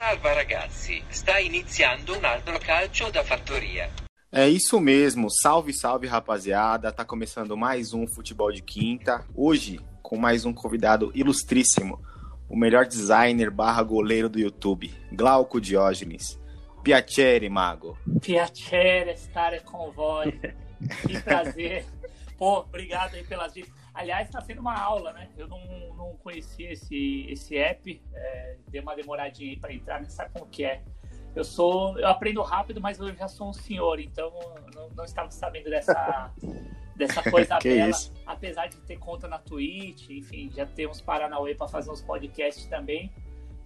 Salve ragazzi, sta iniziando un altro calcio da fattoria. É isso mesmo, salve, salve rapaziada. Tá começando mais um Futebol de Quinta. Hoje, com mais um convidado ilustríssimo, o melhor designer barra goleiro do YouTube, Glauco Diógenes. Piacere, Mago. Piacere stare com voi. Que prazer. Pô, obrigado aí pelas dicas. Aliás, está sendo uma aula, né? Eu não, não conhecia esse, esse app, é, dei uma demoradinha aí para entrar, nem sabe como que é. Eu sou, eu aprendo rápido, mas eu já sou um senhor, então não, não estava sabendo dessa, dessa coisa bela. isso? Apesar de ter conta na Twitch, enfim, já ter uns Paranauê para fazer uns podcasts também.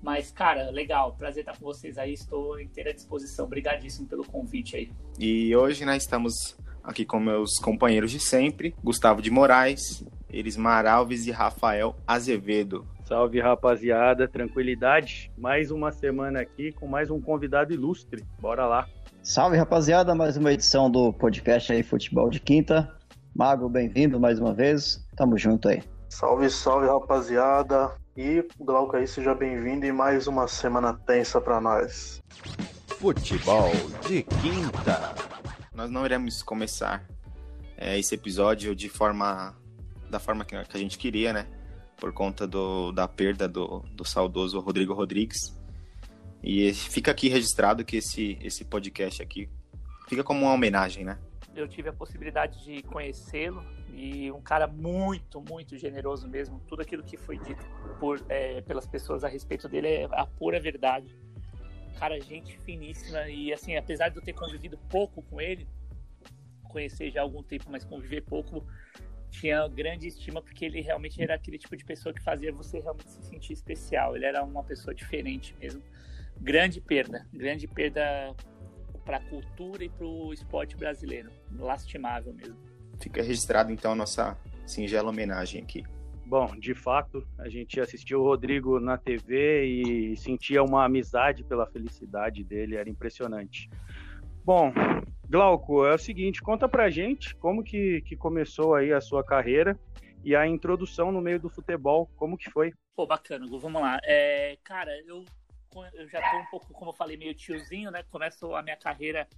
Mas, cara, legal, prazer estar com vocês aí, estou inteira disposição. Obrigadíssimo pelo convite aí. E hoje nós estamos aqui com meus companheiros de sempre, Gustavo de Moraes, Erismar Alves e Rafael Azevedo. Salve rapaziada, tranquilidade. Mais uma semana aqui com mais um convidado ilustre. Bora lá. Salve rapaziada, mais uma edição do podcast aí Futebol de Quinta. Mago, bem-vindo mais uma vez. Tamo junto aí. Salve, salve rapaziada. E Glauco aí, seja bem-vindo em mais uma semana tensa pra nós. Futebol de quinta. Nós não iremos começar é, esse episódio de forma da forma que a gente queria, né? Por conta do, da perda do, do saudoso Rodrigo Rodrigues. E fica aqui registrado que esse, esse podcast aqui fica como uma homenagem, né? eu tive a possibilidade de conhecê-lo e um cara muito, muito generoso mesmo. Tudo aquilo que foi dito por, é, pelas pessoas a respeito dele é a pura verdade. Cara, gente finíssima e assim, apesar de eu ter convivido pouco com ele, conhecer já há algum tempo, mas conviver pouco, tinha grande estima porque ele realmente era aquele tipo de pessoa que fazia você realmente se sentir especial. Ele era uma pessoa diferente mesmo. Grande perda, grande perda para a cultura e para o esporte brasileiro. Lastimável mesmo. Fica registrado então a nossa singela homenagem aqui. Bom, de fato, a gente assistiu o Rodrigo na TV e sentia uma amizade pela felicidade dele, era impressionante. Bom, Glauco, é o seguinte, conta pra gente como que, que começou aí a sua carreira e a introdução no meio do futebol, como que foi? Pô, bacana, Gu, vamos lá. É, cara, eu, eu já tô um pouco, como eu falei, meio tiozinho, né? Começo a minha carreira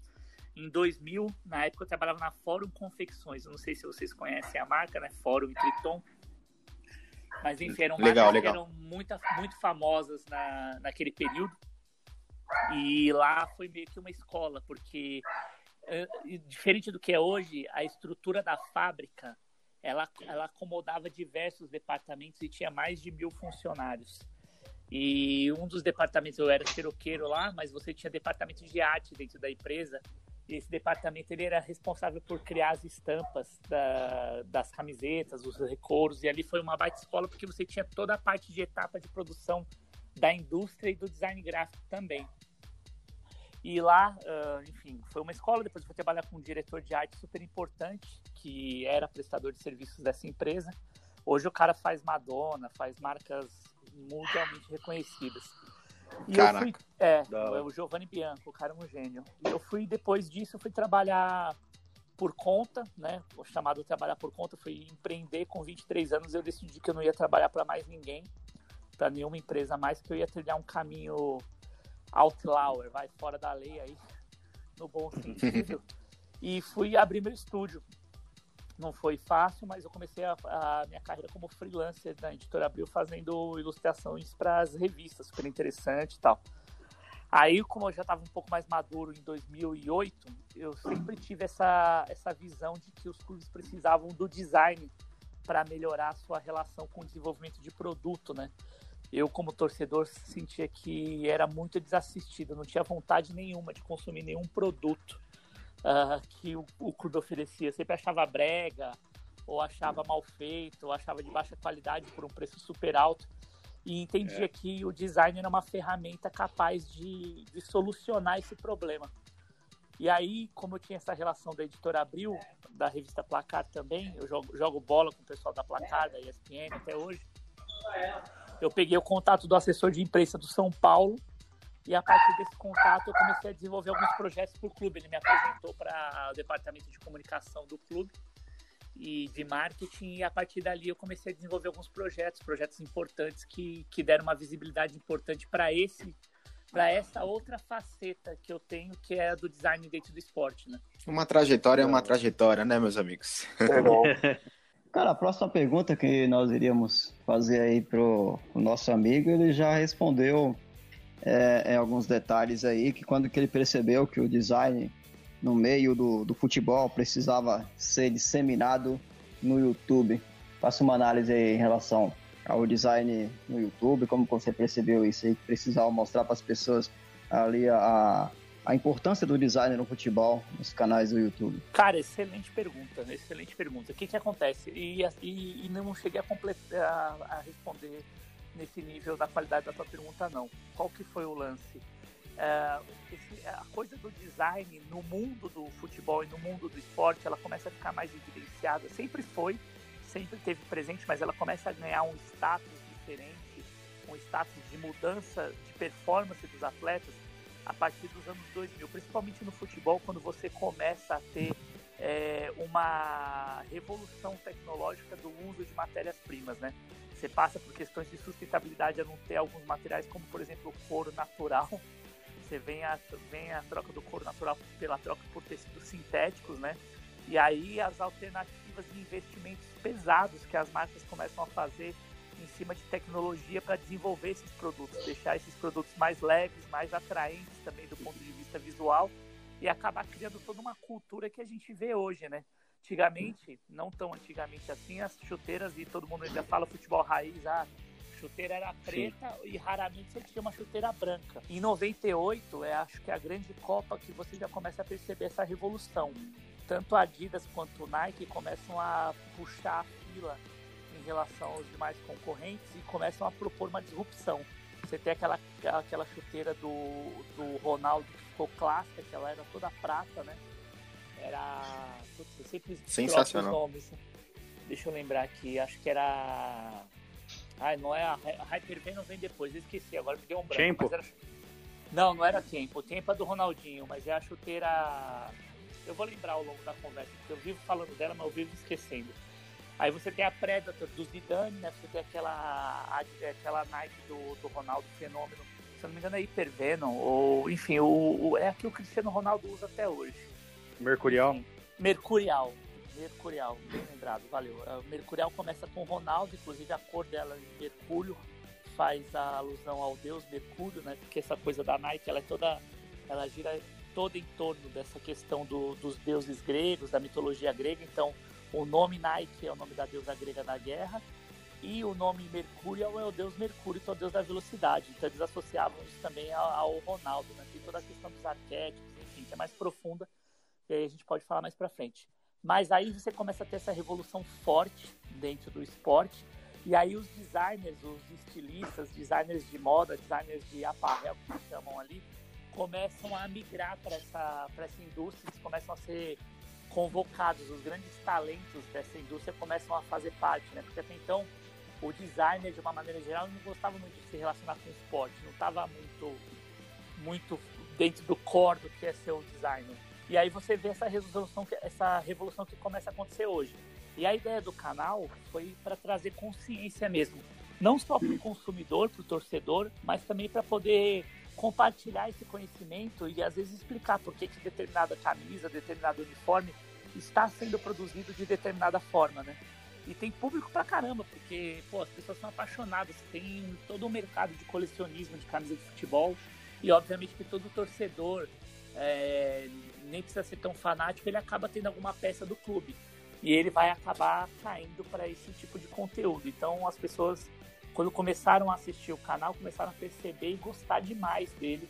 em 2000. Na época eu trabalhava na Fórum Confecções. Eu não sei se vocês conhecem a marca, né? Fórum e Triton. Mas enfim, eram Legal, marcas legal. que eram muito, muito famosas na, naquele período. E lá foi meio que uma escola, porque diferente do que é hoje, a estrutura da fábrica ela, ela acomodava diversos departamentos e tinha mais de mil funcionários. E um dos departamentos, eu era xeroqueiro lá, mas você tinha departamento de arte dentro da empresa. E esse departamento ele era responsável por criar as estampas da- das camisetas, os recouros. E ali foi uma baita escola porque você tinha toda a parte de etapa de produção da indústria e do design gráfico também. E lá, ah, enfim, foi uma escola. Depois eu fui trabalhar com um diretor de arte super importante, que era prestador de serviços dessa empresa. Hoje o cara faz Madonna, faz marcas mundialmente reconhecidas. E eu fui, Caraca. é, hora. o Giovanni Bianco, o cara é um gênio. E eu fui, depois disso, eu fui trabalhar por conta, né? O chamado trabalhar por conta, fui empreender com 23 anos. Eu decidi que eu não ia trabalhar para mais ninguém, para nenhuma empresa mais, que eu ia trilhar um caminho outlier, vai fora da lei aí, no bom sentido. e fui abrir meu estúdio. Não foi fácil, mas eu comecei a, a minha carreira como freelancer na Editora Abril, fazendo ilustrações para as revistas, super interessante e tal. Aí, como eu já estava um pouco mais maduro em 2008, eu sempre tive essa, essa visão de que os clubes precisavam do design para melhorar a sua relação com o desenvolvimento de produto, né? Eu, como torcedor, sentia que era muito desassistido, não tinha vontade nenhuma de consumir nenhum produto ah, que o, o clube oferecia. Eu sempre achava brega, ou achava mal feito, ou achava de baixa qualidade por um preço super alto. E entendia que o design era uma ferramenta capaz de, de solucionar esse problema. E aí, como eu tinha essa relação da editora Abril, da revista Placar também, eu jogo, jogo bola com o pessoal da Placar, da ESPN até hoje. Eu peguei o contato do assessor de imprensa do São Paulo e a partir desse contato eu comecei a desenvolver alguns projetos para o clube. Ele me apresentou para o departamento de comunicação do clube e de marketing, e a partir dali eu comecei a desenvolver alguns projetos, projetos importantes que, que deram uma visibilidade importante para esse para essa outra faceta que eu tenho, que é a do design dentro do esporte, né? Uma trajetória é uma trajetória, né, meus amigos? É Cara, a próxima pergunta que nós iríamos fazer aí pro, nosso amigo, ele já respondeu é, em alguns detalhes aí, que quando que ele percebeu que o design no meio do, do futebol precisava ser disseminado no YouTube. Faça uma análise aí em relação ao design no YouTube, como você percebeu isso aí, que precisava mostrar para as pessoas ali a, a importância do design no futebol nos canais do YouTube? Cara, excelente pergunta, excelente pergunta. O que que acontece? E, e, e não cheguei a, completar, a responder nesse nível da qualidade da tua pergunta, não. Qual que foi o lance? É, esse, a coisa do design no mundo do futebol e no mundo do esporte, ela começa a ficar mais evidenciada. Sempre foi, sempre teve presente, mas ela começa a ganhar um status diferente, um status de mudança de performance dos atletas a partir dos anos 2000, principalmente no futebol, quando você começa a ter é, uma revolução tecnológica do uso de matérias-primas, né? Você passa por questões de sustentabilidade a não ter alguns materiais, como por exemplo o couro natural. Você vem a, vem a troca do couro natural pela troca por tecidos sintéticos, né? E aí as alternativas de investimentos pesados que as marcas começam a fazer em cima de tecnologia para desenvolver esses produtos, deixar esses produtos mais leves, mais atraentes também do ponto de vista visual e acabar criando toda uma cultura que a gente vê hoje, né? Antigamente, não tão antigamente assim, as chuteiras, e todo mundo ainda fala futebol raiz, ah, chuteira era preta Sim. e raramente você tinha uma chuteira branca. Em 98, é acho que é a grande Copa que você já começa a perceber essa revolução tanto a Adidas quanto o Nike começam a puxar a fila em relação aos demais concorrentes e começam a propor uma disrupção. Você tem aquela, aquela chuteira do, do Ronaldo que ficou clássica, que ela era toda prata, né? Era. Putz, eu sempre Sensacional. Nomes. Deixa eu lembrar aqui, acho que era. Ai, não é a, a Hypervenom vem depois, eu esqueci, agora me deu um branco. Tempo? Era... Não, não era tempo. Tempo é do Ronaldinho, mas é a chuteira eu vou lembrar ao longo da conversa, porque eu vivo falando dela, mas eu vivo esquecendo. Aí você tem a Predator do Zidane, né? Você tem aquela, aquela Nike do, do Ronaldo Fenômeno, se eu não me engano é Hypervenom, ou enfim, o, o, é a que o Cristiano Ronaldo usa até hoje. Mercurial? Enfim, Mercurial. Mercurial, bem lembrado, valeu. O Mercurial começa com o Ronaldo, inclusive a cor dela em mercúrio faz a alusão ao deus Mercúrio, né? Porque essa coisa da Nike, ela é toda ela gira todo em torno dessa questão do, dos deuses gregos, da mitologia grega. Então, o nome Nike é o nome da deusa grega da guerra e o nome Mercúrio é o deus Mercúrio, que é o deus da velocidade. Então, eles associavam isso também ao, Ronaldo, né? Tem toda a questão dos arquétipos, enfim, que é mais profunda, e aí a gente pode falar mais para frente. Mas aí você começa a ter essa revolução forte dentro do esporte, e aí os designers, os estilistas, designers de moda, designers de apparel, que chamam ali, começam a migrar para essa, essa indústria, eles começam a ser convocados, os grandes talentos dessa indústria começam a fazer parte, né? Porque até então o designer, de uma maneira geral, não gostava muito de se relacionar com o esporte, não estava muito, muito dentro do core do que é ser o designer. E aí você vê essa revolução, essa revolução que começa a acontecer hoje. E a ideia do canal foi para trazer consciência mesmo, não só para o consumidor, para o torcedor, mas também para poder compartilhar esse conhecimento e às vezes explicar por que, que determinada camisa, determinado uniforme está sendo produzido de determinada forma, né? E tem público pra caramba, porque pô, as pessoas são apaixonadas, tem todo o um mercado de colecionismo de camisa de futebol e obviamente que todo torcedor é, nem precisa ser tão fanático, ele acaba tendo alguma peça do clube e ele vai acabar caindo para esse tipo de conteúdo. Então as pessoas quando começaram a assistir o canal, começaram a perceber e gostar demais dele.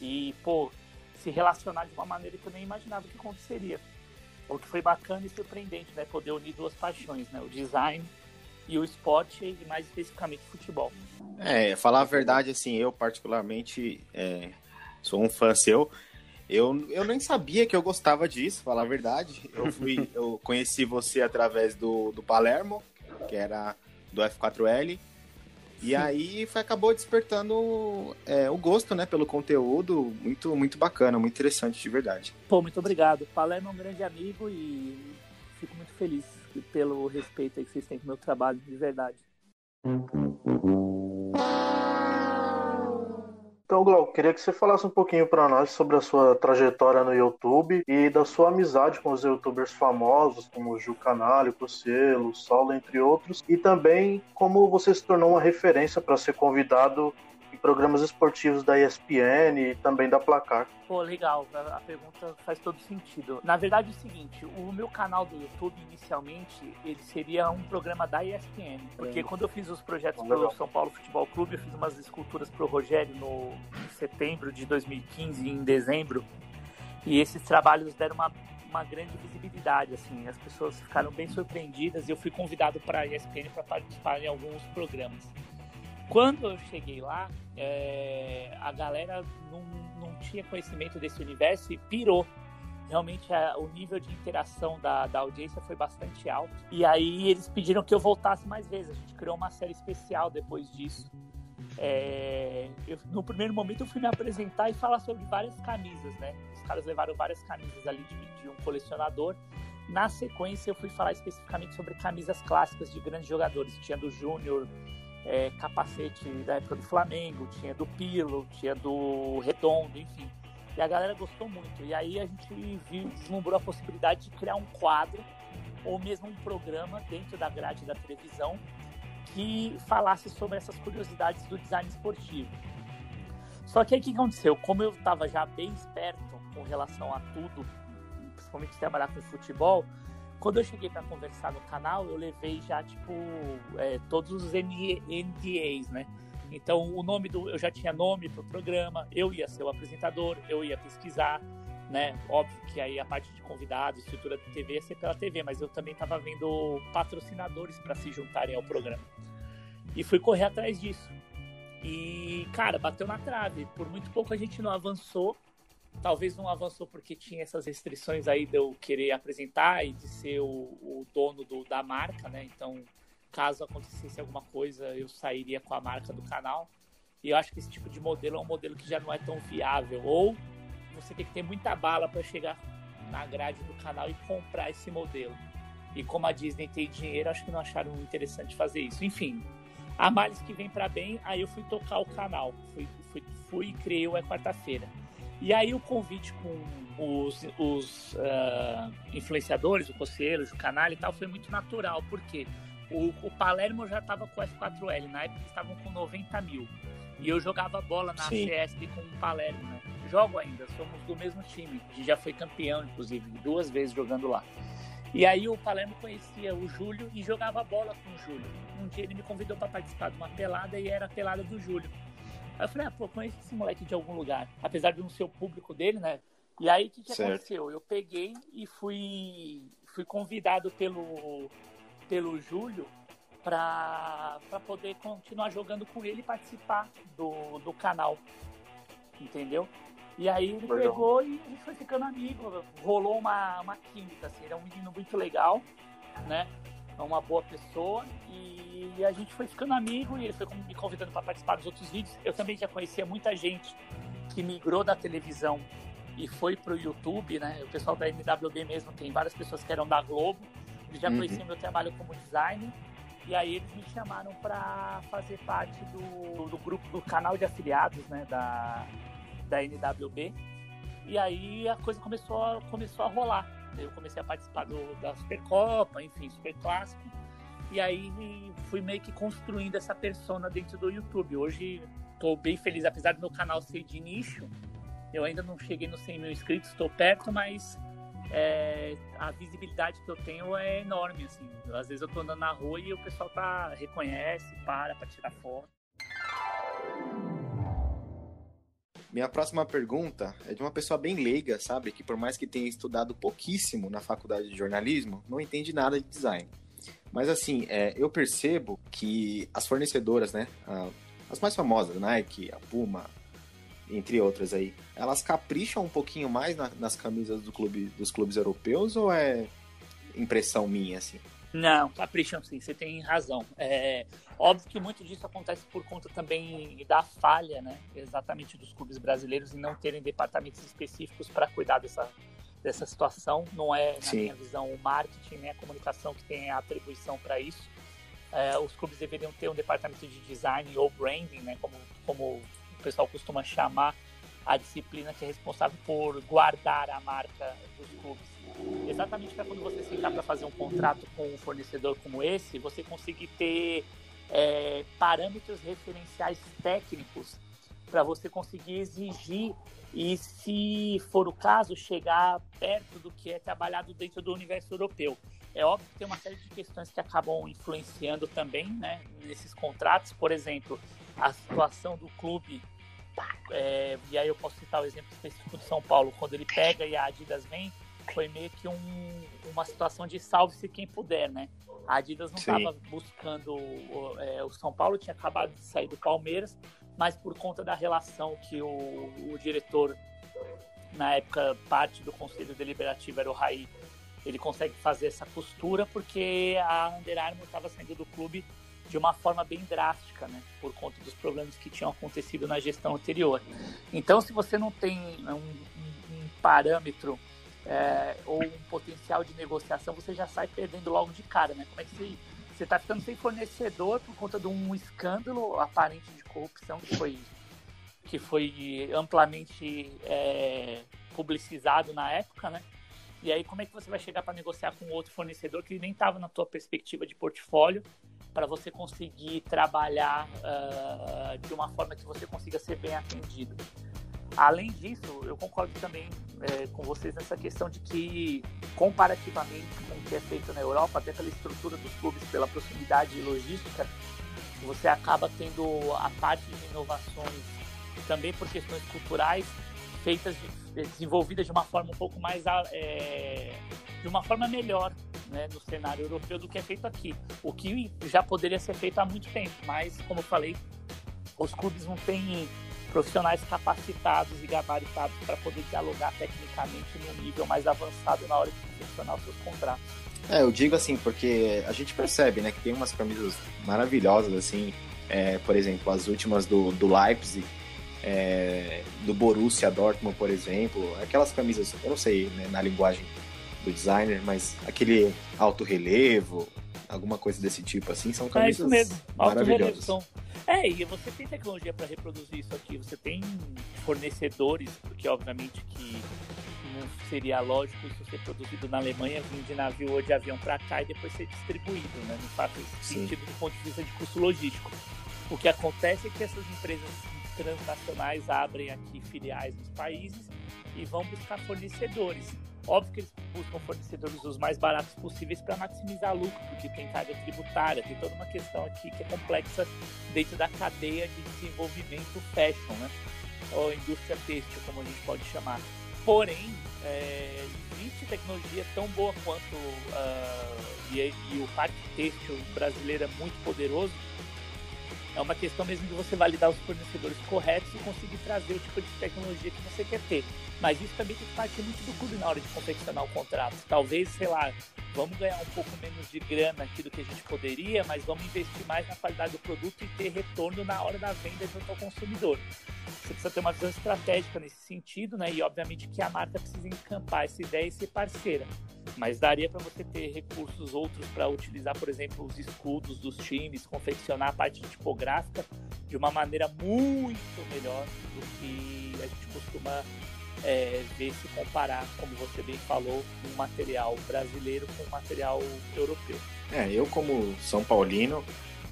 E, pô, se relacionar de uma maneira que eu nem imaginava que aconteceria. O que foi bacana e surpreendente, né? Poder unir duas paixões, né? O design e o esporte, e mais especificamente o futebol. É, falar a verdade, assim, eu particularmente é, sou um fã seu. Eu, eu nem sabia que eu gostava disso, falar a verdade. Eu fui, eu conheci você através do, do Palermo, que era do F4L. E aí foi, acabou despertando é, o gosto, né, pelo conteúdo, muito, muito bacana, muito interessante, de verdade. Pô, muito obrigado. Palermo é um grande amigo e fico muito feliz pelo respeito que vocês têm com o meu trabalho, de verdade. Então, Glauco, queria que você falasse um pouquinho para nós sobre a sua trajetória no YouTube e da sua amizade com os youtubers famosos, como o Ju Canalho, Cocielo, Saulo, entre outros, e também como você se tornou uma referência para ser convidado programas esportivos da ESPN e também da Placar. Pô, legal, a pergunta faz todo sentido. Na verdade é o seguinte, o meu canal do YouTube, inicialmente, ele seria um programa da ESPN, porque quando eu fiz os projetos do São Paulo Futebol Clube, eu fiz umas esculturas pro Rogério no em setembro de 2015 em dezembro, e esses trabalhos deram uma uma grande visibilidade, assim, as pessoas ficaram bem surpreendidas e eu fui convidado para a ESPN para participar em alguns programas. Quando eu cheguei lá, é, a galera não, não tinha conhecimento desse universo e pirou. Realmente a, o nível de interação da, da audiência foi bastante alto. E aí eles pediram que eu voltasse mais vezes. A gente criou uma série especial depois disso. É, eu, no primeiro momento eu fui me apresentar e falar sobre várias camisas, né? Os caras levaram várias camisas ali de, de um colecionador. Na sequência eu fui falar especificamente sobre camisas clássicas de grandes jogadores. Tinha do Júnior, é, capacete da época do Flamengo, tinha do Pilo, tinha do Redondo, enfim. E a galera gostou muito. E aí a gente viu, deslumbrou a possibilidade de criar um quadro ou mesmo um programa dentro da grade da televisão que falasse sobre essas curiosidades do design esportivo. Só que aí o que aconteceu? Como eu estava já bem esperto com relação a tudo, principalmente trabalhar com futebol, quando eu cheguei para conversar no canal, eu levei já, tipo, é, todos os NDAs, né? Então, o nome do. Eu já tinha nome para o programa, eu ia ser o apresentador, eu ia pesquisar, né? Óbvio que aí a parte de convidado, estrutura da TV ia ser pela TV, mas eu também estava vendo patrocinadores para se juntarem ao programa. E fui correr atrás disso. E, cara, bateu na trave. Por muito pouco a gente não avançou, talvez não avançou porque tinha essas restrições aí de eu querer apresentar e de ser o, o dono do, da marca, né? Então, caso acontecesse alguma coisa, eu sairia com a marca do canal. E eu acho que esse tipo de modelo é um modelo que já não é tão viável. Ou você tem que ter muita bala para chegar na grade do canal e comprar esse modelo. E como a Disney tem dinheiro, acho que não acharam interessante fazer isso. Enfim, a males que vem para bem, aí eu fui tocar o canal. Fui, fui, fui e criei o É Quarta-feira. E aí o convite com os, os uh, influenciadores, o Coceiro, o canal e tal, foi muito natural, porque o, o Palermo já estava com o F4L, na época eles estavam com 90 mil. E eu jogava bola na Sim. CSB com o Palermo, né? Jogo ainda, somos do mesmo time. A gente já foi campeão, inclusive, duas vezes jogando lá. E aí o Palermo conhecia o Júlio e jogava bola com o Júlio. Um dia ele me convidou para participar de uma pelada e era a pelada do Júlio. Aí eu falei, ah, pô, conheço esse moleque de algum lugar. Apesar de não ser o público dele, né? E aí o que, que aconteceu? Eu peguei e fui, fui convidado pelo, pelo Júlio para poder continuar jogando com ele e participar do, do canal. Entendeu? E aí ele Legal. pegou e a gente foi ficando amigo. Rolou uma, uma química, assim, ele é um menino muito legal, né? É uma boa pessoa e a gente foi ficando amigo e ele foi me convidando para participar dos outros vídeos. Eu também já conhecia muita gente que migrou da televisão e foi para o YouTube, né? O pessoal da NWB mesmo tem várias pessoas que eram da Globo, eles já uhum. conheciam meu trabalho como designer e aí eles me chamaram para fazer parte do, do grupo do canal de afiliados, né? Da, da NWB. E aí a coisa começou a, começou a rolar. Eu comecei a participar do, da Supercopa, enfim, Super Clássico. E aí fui meio que construindo essa persona dentro do YouTube. Hoje estou bem feliz, apesar do meu canal ser de nicho. Eu ainda não cheguei nos 100 mil inscritos, estou perto, mas é, a visibilidade que eu tenho é enorme. Assim. Às vezes eu estou andando na rua e o pessoal tá, reconhece, para para tirar foto. Minha próxima pergunta é de uma pessoa bem leiga, sabe? Que por mais que tenha estudado pouquíssimo na faculdade de jornalismo, não entende nada de design. Mas assim, é, eu percebo que as fornecedoras, né? as mais famosas, Nike, a Puma, entre outras aí, elas capricham um pouquinho mais na, nas camisas do clube, dos clubes europeus ou é impressão minha, assim? Não, capricham sim, você tem razão. É, óbvio que muito disso acontece por conta também da falha, né? Exatamente dos clubes brasileiros em não terem departamentos específicos para cuidar dessa, dessa situação. Não é, na Sim. minha visão, o marketing nem a comunicação que tem a atribuição para isso. É, os clubes deveriam ter um departamento de design ou branding, né, como, como o pessoal costuma chamar a disciplina que é responsável por guardar a marca dos clubes. Exatamente para quando você sentar para fazer um contrato com um fornecedor como esse, você conseguir ter é, parâmetros referenciais técnicos para você conseguir exigir e, se for o caso, chegar perto do que é trabalhado dentro do universo europeu. É óbvio que tem uma série de questões que acabam influenciando também né, nesses contratos. Por exemplo, a situação do clube, é, e aí eu posso citar o exemplo específico de São Paulo, quando ele pega e a Adidas vem, foi meio que um, uma situação de salve-se quem puder, né? A Adidas não estava buscando. o- é, o São Paulo tinha acabado de sair do Palmeiras, mas por conta da relação que o, o diretor, na época, parte do conselho deliberativo era o Raí, ele consegue fazer essa costura porque a Under Armour estava saindo do clube de uma forma bem drástica, né? Por conta dos problemas que tinham acontecido na gestão anterior. Então, se você não tem um, um- um parâmetro é, ou um potencial de negociação, você já sai perdendo logo de cara, né? Como é que você você está ficando sem fornecedor por conta de um escândalo aparente de corrupção que foi que foi amplamente é, publicizado na época, né? E aí como é que você vai chegar para negociar com outro fornecedor que nem estava na tua perspectiva de portfólio para você conseguir trabalhar ah, de uma forma que você consiga ser bem atendido? Além disso, eu concordo também é, com vocês nessa questão de que, comparativamente com o que é feito na Europa, até pela estrutura dos clubes, pela proximidade logística, você acaba tendo a parte de inovações também por questões culturais feitas, de, desenvolvidas de uma forma um pouco mais, é, de uma forma melhor né, no cenário europeu do que é feito aqui. O que já poderia ser feito há muito tempo, mas, como eu falei, os clubes não têm profissionais capacitados e gabaritados para poder dialogar tecnicamente num nível mais avançado na hora de confeccionar os seus contratos. É, eu digo assim, porque a gente percebe, né, que tem umas camisas maravilhosas, assim, é, por exemplo, as últimas do, do Leipzig, é, do Borussia Dortmund, por exemplo, aquelas camisas, eu não sei né, na linguagem do designer, mas aquele alto relevo, alguma coisa desse tipo, assim, são É camisas isso mesmo, maravilhosas. São... É, e você tem tecnologia para reproduzir isso aqui, você tem fornecedores, porque obviamente que não seria lógico isso ser produzido na Alemanha, vir de navio ou de avião para cá e depois ser distribuído, né? Não faz Sim. sentido do ponto de vista de custo logístico. O que acontece é que essas empresas transnacionais abrem aqui filiais nos países e vão buscar fornecedores. Óbvio que eles buscam fornecedores os mais baratos possíveis para maximizar lucro, porque tem carga tributária, tem toda uma questão aqui que é complexa dentro da cadeia de desenvolvimento fashion, né? Ou indústria têxtil, como a gente pode chamar. Porém, é, existe tecnologia tão boa quanto ah, e, e o parque têxtil brasileiro é muito poderoso. É uma questão mesmo de você validar os fornecedores corretos e conseguir trazer o tipo de tecnologia que você quer ter. Mas isso também tem que partir muito do clube na hora de confeccionar o contrato. Talvez, sei lá, vamos ganhar um pouco menos de grana aqui do que a gente poderia, mas vamos investir mais na qualidade do produto e ter retorno na hora da venda junto ao consumidor. Você precisa ter uma visão estratégica nesse sentido, né? E obviamente que a marca precisa encampar essa ideia e ser parceira. Mas daria para você ter recursos outros para utilizar, por exemplo, os escudos dos times, confeccionar a parte tipográfica de uma maneira muito melhor do que a gente costuma é, ver se comparar, como você bem falou, um material brasileiro com um material europeu. É, eu como São Paulino,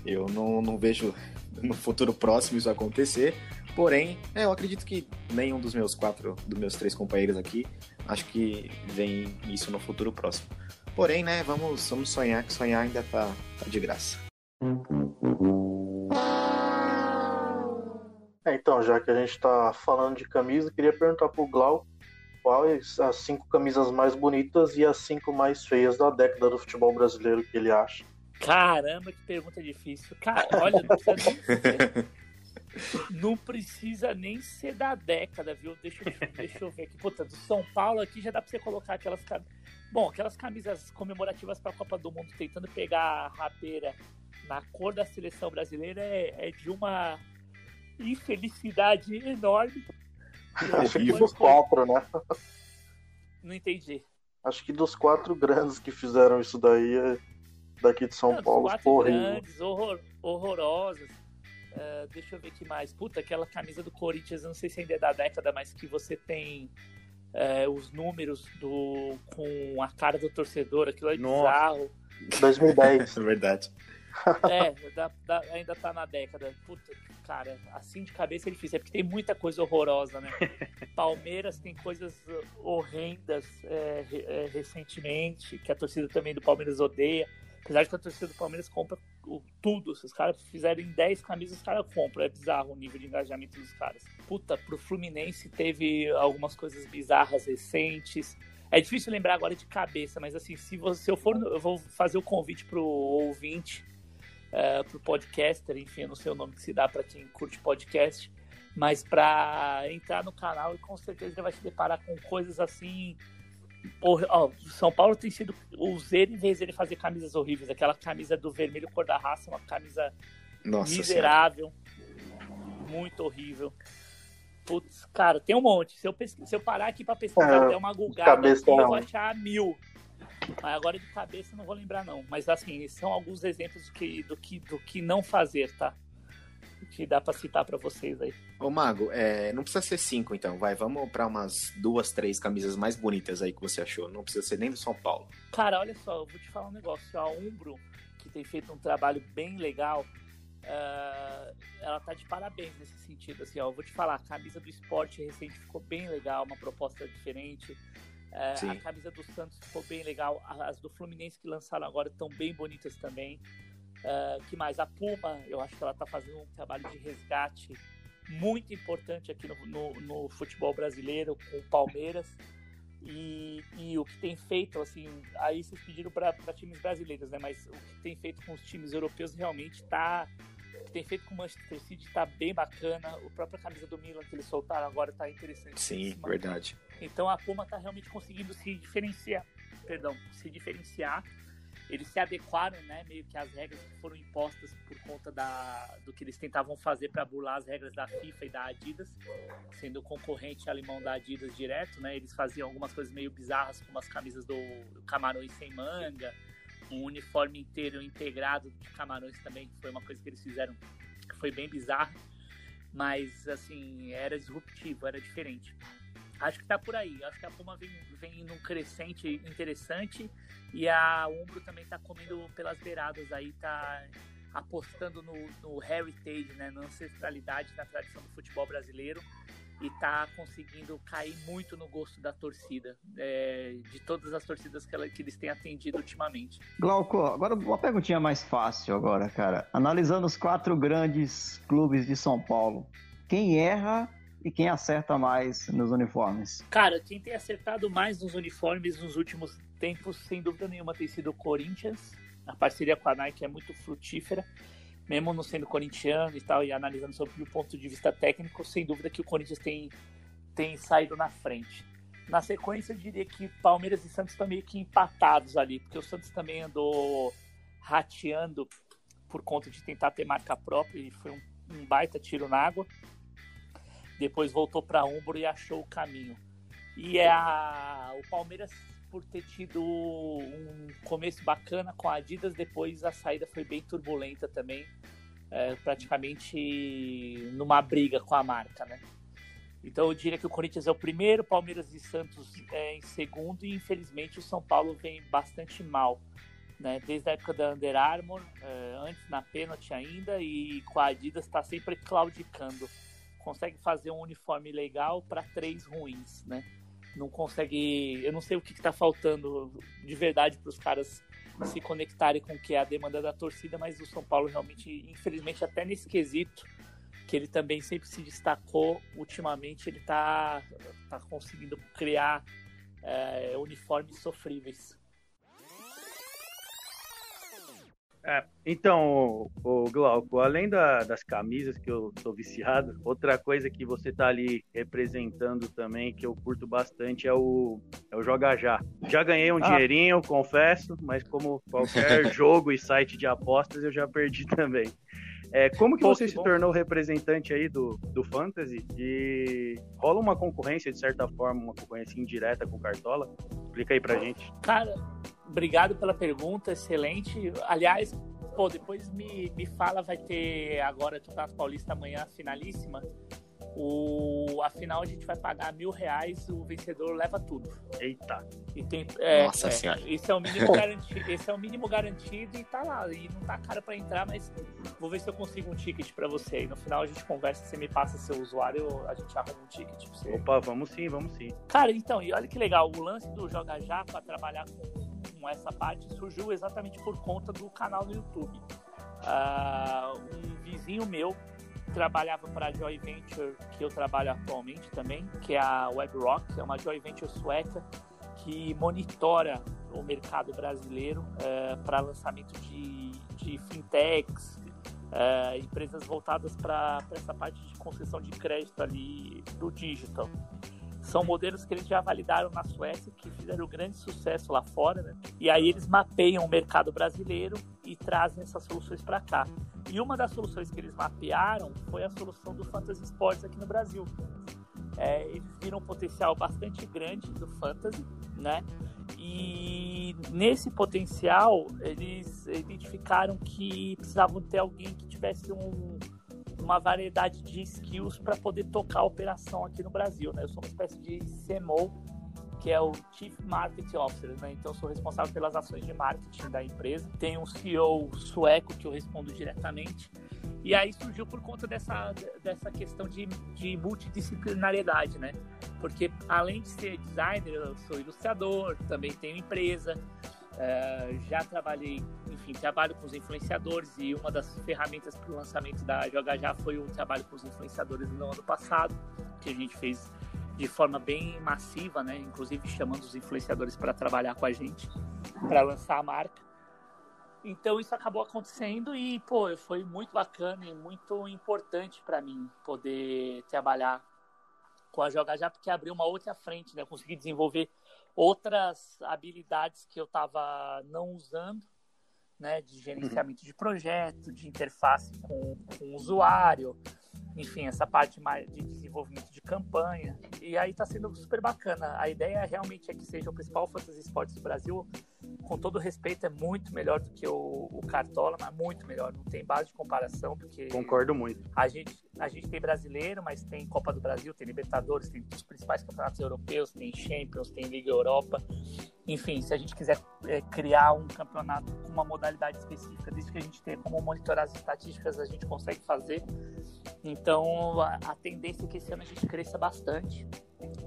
eu não, não vejo no futuro próximo isso acontecer. Porém, é, eu acredito que nenhum dos meus quatro, dos meus três companheiros aqui, acho que vem isso no futuro próximo. Porém, né, vamos, vamos sonhar, que sonhar ainda tá, tá de graça. É, então, já que a gente tá falando de camisa, queria perguntar pro Glau quais as cinco camisas mais bonitas e as cinco mais feias da década do futebol brasileiro que ele acha. Caramba, que pergunta difícil. Cara, olha, não precisa nem ser, não precisa nem ser da década, viu? Deixa eu, deixa eu ver aqui. Puta, do São Paulo aqui já dá pra você colocar aquelas camisas. Bom, aquelas camisas comemorativas pra Copa do Mundo, tentando pegar a rabeira na cor da seleção brasileira, é, é de uma infelicidade enorme. Acho que horrível. os quatro, né? Não entendi. Acho que dos quatro grandes que fizeram isso daí, é daqui de São Não, Paulo, horrível. grandes, horror, horrorosas. É, deixa eu ver que mais. Puta, aquela camisa do Corinthians, eu não sei se ainda é da década, mas que você tem é, os números do com a cara do torcedor, aquilo é Nossa. bizarro. 2010. É verdade. É, dá- dá- ainda tá na década. Puta, cara, assim de cabeça é difícil, é porque tem muita coisa horrorosa, né? Palmeiras tem coisas horrendas é, é, recentemente, que a torcida também do Palmeiras odeia. Apesar de que a torcida do Palmeiras compra tudo. Se os caras fizerem 10 camisas, os caras compram. É bizarro o nível de engajamento dos caras. Puta, pro Fluminense teve algumas coisas bizarras recentes. É difícil lembrar agora de cabeça, mas assim, se, você, se eu for, eu vou fazer o convite pro ouvinte, é, pro podcaster, enfim, eu não sei o nome que se dá para quem curte podcast, mas para entrar no canal e com certeza ele vai se deparar com coisas assim. hor- Ó, São Paulo tem sido o zero em vez dele fazer camisas horríveis. Aquela camisa do vermelho cor da raça, uma camisa Nossa senhora. miserável, muito horrível. Putz, cara, tem um monte. Se eu, pesqui- se eu parar aqui pra pesquisar, É, der uma gulgada eu vou achar mil. Agora de cabeça eu não vou lembrar, não. Mas assim, são alguns exemplos do que, do que, do que não fazer, tá? O que dá pra citar pra vocês aí. Ô, Mago, é, não precisa ser cinco, então. Vai, vamos pra umas duas, três camisas mais bonitas aí que você achou. Não precisa ser nem do São Paulo. Cara, olha só, eu vou te falar um negócio. A Umbro, que tem feito um trabalho bem legal, ah, ela tá de parabéns nesse sentido. Assim, ó, eu vou te falar, a camisa do esporte recente ficou bem legal, uma proposta diferente. Sim. a camisa do Santos ficou bem legal. As do Fluminense que lançaram agora estão bem bonitas também. Ah, que mais? A Puma, eu acho que ela tá fazendo um trabalho de resgate muito importante aqui no, no- no futebol brasileiro com o Palmeiras. E, e o que tem feito, assim, aí vocês pediram para times brasileiros, né? Mas o que tem feito com os times europeus realmente tá. O tem feito com o Manchester City tá bem bacana. A própria camisa do Milan que eles soltaram agora tá interessante. Sim, verdade. Então a Puma tá realmente conseguindo se diferenciar, perdão, se diferenciar. Eles se adequaram, né, meio que às regras que foram impostas por conta da, do que eles tentavam fazer para burlar as regras da FIFA e da Adidas, sendo concorrente alemão da Adidas direto, né? Eles faziam algumas coisas meio bizarras, como as camisas do Camarões sem manga, um uniforme inteiro integrado de Camarões também, que foi uma coisa que eles fizeram que foi bem bizarra, mas assim, era disruptivo, era diferente. Acho que tá por aí. Acho que a Puma vem, vem num crescente interessante e a Umbro também tá comendo pelas beiradas aí, tá apostando no, no heritage, né, na ancestralidade, na tradição do futebol brasileiro e tá conseguindo cair muito no gosto da torcida, é, de todas as torcidas que, ela, que eles têm atendido ultimamente. Glauco, agora uma perguntinha mais fácil agora, cara. Analisando os quatro grandes clubes de São Paulo, quem erra e quem acerta mais nos uniformes? Cara, quem tem acertado mais nos uniformes nos últimos tempos, sem dúvida nenhuma, tem sido o Corinthians. A parceria com a Nike é muito frutífera, mesmo não sendo corintiano e tal, e analisando sobre o ponto de vista técnico, sem dúvida que o Corinthians tem, tem saído na frente. Na sequência, eu diria que Palmeiras e Santos estão meio que empatados ali, porque o Santos também andou rateando por conta de tentar ter marca própria e foi um, um baita tiro na água depois voltou para Umbro e achou o caminho. E é a, o Palmeiras, por ter tido um começo bacana com a Adidas, depois a saída foi bem turbulenta também, é, praticamente numa briga com a marca, né? Então eu diria que o Corinthians é o primeiro, Palmeiras e Santos é em segundo, e infelizmente o São Paulo vem bastante mal. Né? Desde a época da Under Armour, é, antes na pênalti ainda, e com a Adidas está sempre claudicando consegue fazer um uniforme legal para três ruins, né? Não consegue. Eu não sei o que está faltando de verdade para os caras se conectarem com o que é a demanda da torcida, mas o São Paulo realmente, infelizmente, até nesse quesito, que ele também sempre se destacou, ultimamente ele está tá conseguindo criar é, uniformes sofríveis. É, então, o, Glauco, além da, das camisas que eu sou viciado, outra coisa que você tá ali representando também, que eu curto bastante, é o, é o Joga Já. Já ganhei um ah. dinheirinho, confesso, mas como qualquer jogo e site de apostas, eu já perdi também. É, como que Pô, você que se tornou representante aí do, do Fantasy? E rola uma concorrência, de certa forma, uma concorrência indireta com o Cartola? Explica aí pra gente. Cara, obrigado pela pergunta, excelente. Aliás, pô, depois me, me fala, vai ter agora Campeonato Paulista amanhã, finalíssima. O, afinal, a gente vai pagar mil reais, o vencedor leva tudo. Eita. E tem, é, Nossa é, senhora. Esse é, o mínimo garantido, esse é o mínimo garantido e tá lá. E não tá caro pra entrar, mas vou ver se eu consigo um ticket pra você. E no final a gente conversa, você me passa seu usuário, a gente arruma um ticket pra você. Opa, vamos sim, vamos sim. Cara, então, e olha que legal, o lance do Joga Já pra trabalhar com, com essa parte surgiu exatamente por conta do canal no YouTube. Uh, um vizinho meu trabalhava para a Joy Venture, que eu trabalho atualmente também, que é a WebRock, é uma Joy Venture sueca que monitora o mercado brasileiro é, para lançamento de, de fintechs, é, empresas voltadas para essa parte de concessão de crédito ali do digital. São modelos que eles já validaram na Suécia, que fizeram grande sucesso lá fora, né? E aí eles mapeiam o mercado brasileiro e trazem essas soluções para cá. E uma das soluções que eles mapearam foi a solução do Fantasy Sports aqui no Brasil. É, eles viram um potencial bastante grande do Fantasy, né? E nesse potencial, eles identificaram que precisavam ter alguém que tivesse um, uma variedade de skills para poder tocar a operação aqui no Brasil, né? Eu sou uma espécie de CMO, que é o Chief Marketing Officer, né? Então sou responsável pelas ações de marketing da empresa. Tem um CEO sueco que eu respondo diretamente. E aí surgiu por conta dessa, dessa questão de, de multidisciplinariedade, né? Porque além de ser designer, eu sou ilustrador, também tenho empresa, Uh, já trabalhei, enfim, trabalho com os influenciadores e uma das ferramentas para o lançamento da Já foi o trabalho com os influenciadores no ano passado, que a gente fez de forma bem massiva, né? Inclusive chamando os influenciadores para trabalhar com a gente, para lançar a marca. Então isso acabou acontecendo e, pô, foi muito bacana e muito importante para mim poder trabalhar com a Joga Já, porque abriu uma outra frente, né? Eu consegui desenvolver outras habilidades que eu estava não usando, né, de gerenciamento de projeto, de interface com, com o usuário, enfim, essa parte mais de desenvolvimento de campanha. E aí está sendo super bacana. A ideia realmente é que seja o principal fantasy esportes do Brasil. Com todo respeito, é muito melhor do que o, o Cartola, mas muito melhor. Não tem base de comparação, porque. Concordo muito. A gente, a gente tem brasileiro, mas tem Copa do Brasil, tem Libertadores, tem os principais campeonatos europeus, tem Champions, tem Liga Europa. Enfim, se a gente quiser é, criar um campeonato com uma modalidade específica, desde que a gente tenha como monitorar as estatísticas, a gente consegue fazer. Então, a, tendência é que esse ano a gente cresça bastante,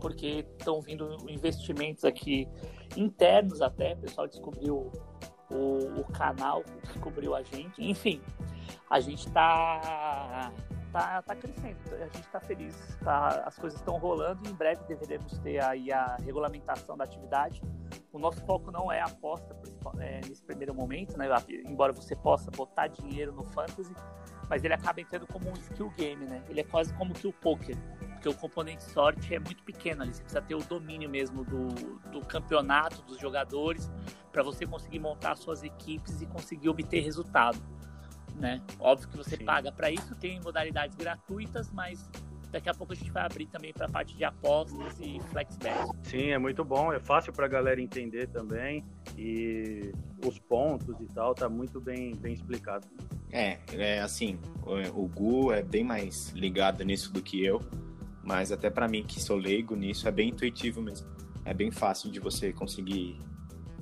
porque estão vindo investimentos aqui internos até, o pessoal descobriu o, o canal, descobriu a gente. Enfim, a gente está tá, tá crescendo, a gente está feliz, tá, as coisas estão rolando e em breve deveremos ter aí a regulamentação da atividade. O nosso foco não é aposta é, nesse primeiro momento, né? embora você possa botar dinheiro no fantasy, mas ele acaba entrando como um skill game, né? Ele é quase como que o poker, porque o componente sorte é muito pequeno ali, você precisa ter o domínio mesmo do, do campeonato, dos jogadores, para você conseguir montar suas equipes e conseguir obter resultado, né? Óbvio que você Sim. paga para isso, tem modalidades gratuitas, mas Daqui a pouco a gente vai abrir também para a parte de apostas e flexbet. Sim, é muito bom, é fácil para a galera entender também e os pontos e tal tá muito bem, bem explicado. É, é assim, o, o Gu é bem mais ligado nisso do que eu, mas até para mim que sou leigo nisso é bem intuitivo mesmo. É bem fácil de você conseguir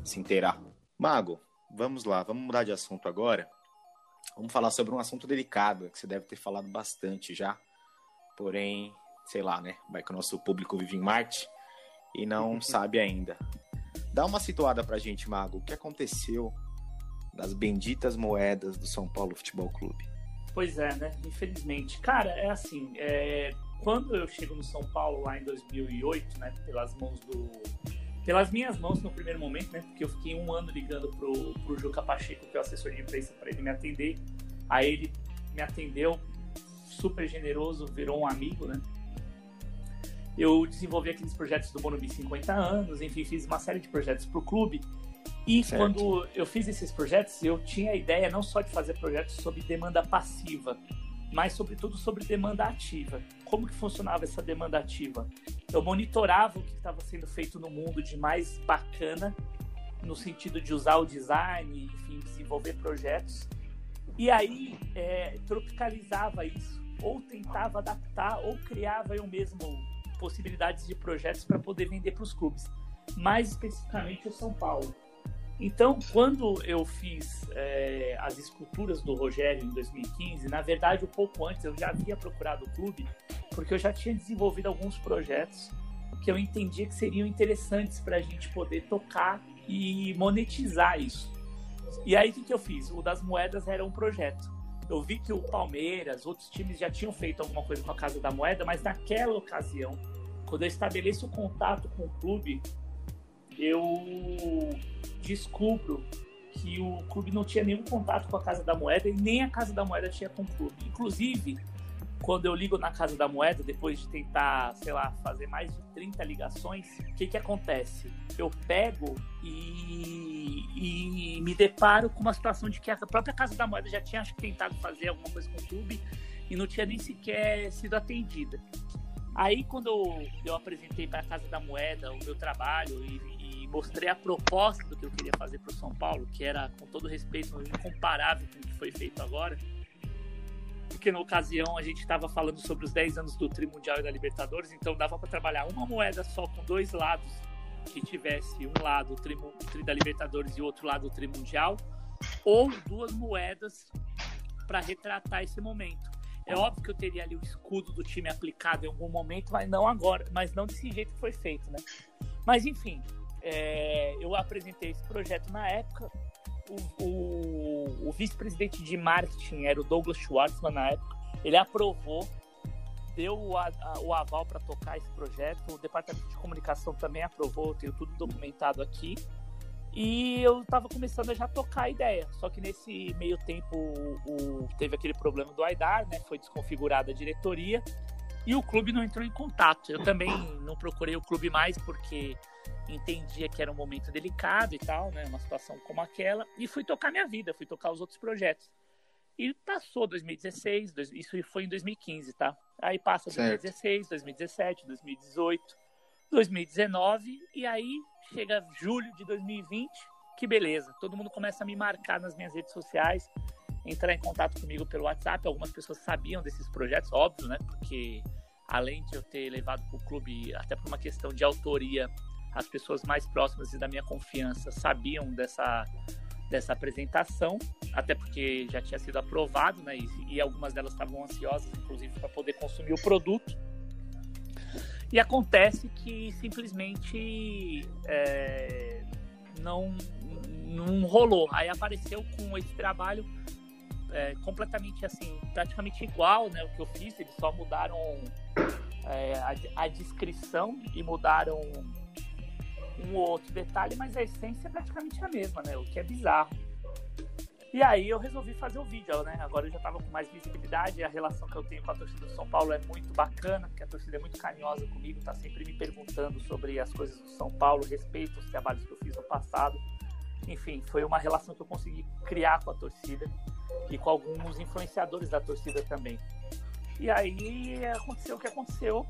se inteirar. Mago, vamos lá, vamos mudar de assunto agora. Vamos falar sobre um assunto delicado que você deve ter falado bastante já, Porém, sei lá, né? Vai que o nosso público vive em Marte e não sabe ainda. Dá uma situada pra gente, Mago. O que aconteceu das benditas moedas do São Paulo Futebol Clube? Pois é, né? Infelizmente. Cara, é assim, é... quando eu chego no São Paulo lá em 2008, né? Pelas mãos do, pelas minhas mãos no primeiro momento, né? Porque eu fiquei um ano ligando pro, pro Juca Pacheco, que é o assessor de imprensa, para ele me atender. Aí ele me atendeu, super generoso, virou um amigo, né? Eu desenvolvi aqueles projetos do Bonobi 50 anos, enfim, fiz uma série de projetos para o clube. E certo. quando eu fiz esses projetos, eu tinha a ideia não só de fazer projetos sobre demanda passiva, mas sobretudo sobre demanda ativa. Como que funcionava essa demanda ativa? Eu monitorava o que estava sendo feito no mundo de mais bacana, no sentido de usar o design, enfim, desenvolver projetos. E aí é, tropicalizava isso, ou tentava adaptar, ou criava eu mesmo possibilidades de projetos para poder vender para os clubes, mais especificamente o São Paulo. Então, quando eu fiz é, as esculturas do Rogério em 2015, na verdade, um pouco antes eu já havia procurado o clube, porque eu já tinha desenvolvido alguns projetos que eu entendia que seriam interessantes para a gente poder tocar e monetizar isso. E aí, o que, que eu fiz? O das moedas era um projeto. Eu vi que o Palmeiras, outros times já tinham feito alguma coisa com a Casa da Moeda, mas naquela ocasião, quando eu estabeleço o contato com o clube, eu descubro que o clube não tinha nenhum contato com a Casa da Moeda e nem a Casa da Moeda tinha com o clube. Inclusive, quando eu ligo na Casa da Moeda, depois de tentar, sei lá, fazer mais de 30 ligações, o que que acontece? Eu pego e, e me deparo com uma situação de que a própria Casa da Moeda já tinha acho, tentado fazer alguma coisa com o clube e não tinha nem sequer sido atendida. Aí, quando eu, eu apresentei para a Casa da Moeda o meu trabalho e, e, mostrei a proposta do que eu queria fazer para o São Paulo, que era, com todo respeito, incomparável com o que foi feito agora, porque na ocasião a gente estava falando sobre os 10 anos do Tri Mundial e da Libertadores, então dava para trabalhar uma moeda só com dois lados, que tivesse um lado o tri, tri da Libertadores e outro lado o Tri Mundial, ou duas moedas para retratar esse momento. É óbvio que eu teria ali o escudo do time aplicado em algum momento, mas não agora, mas não desse jeito que foi feito, né? Mas enfim, é, eu apresentei esse projeto na época. O, o, o vice-presidente de marketing era o Douglas Schwartzman na época. Ele aprovou, deu o, a, o aval para tocar esse projeto. O departamento de comunicação também aprovou, tenho tudo documentado aqui. E eu estava começando a já tocar a ideia. Só que nesse meio tempo o, teve aquele problema do Aidar, né? Foi desconfigurada a diretoria e o clube não entrou em contato. Eu também não procurei o clube mais porque entendia que era um momento delicado e tal, né? Uma situação como aquela. E fui tocar minha vida, fui tocar os outros projetos. E passou 2016, isso foi em 2015, tá? Aí passa 2016, 2017, 2018, 2019 e aí chega julho de 2020, que beleza. Todo mundo começa a me marcar nas minhas redes sociais, entrar em contato comigo pelo WhatsApp. Algumas pessoas sabiam desses projetos, óbvio, né? Porque além de eu ter levado para o clube, até por uma questão de autoria, as pessoas mais próximas e da minha confiança sabiam dessa, dessa apresentação, até porque já tinha sido aprovado, né? E, e algumas delas estavam ansiosas, inclusive, para poder consumir o produto. E acontece que simplesmente é, não, não rolou. Aí apareceu com esse trabalho é, completamente assim, praticamente igual né, o que eu fiz, eles só mudaram é, a, a, descrição e mudaram um ou outro detalhe, mas a essência é praticamente a mesma, né? O que é bizarro. E aí eu resolvi fazer o vídeo, né? Agora eu já tava com mais visibilidade, a relação que eu tenho com a torcida do São Paulo é muito bacana, porque a torcida é muito carinhosa comigo, tá sempre me perguntando sobre as coisas do São Paulo, respeito os trabalhos que eu fiz no passado. Enfim, foi uma relação que eu consegui criar com a torcida e com alguns influenciadores da torcida também. E aí aconteceu o que aconteceu.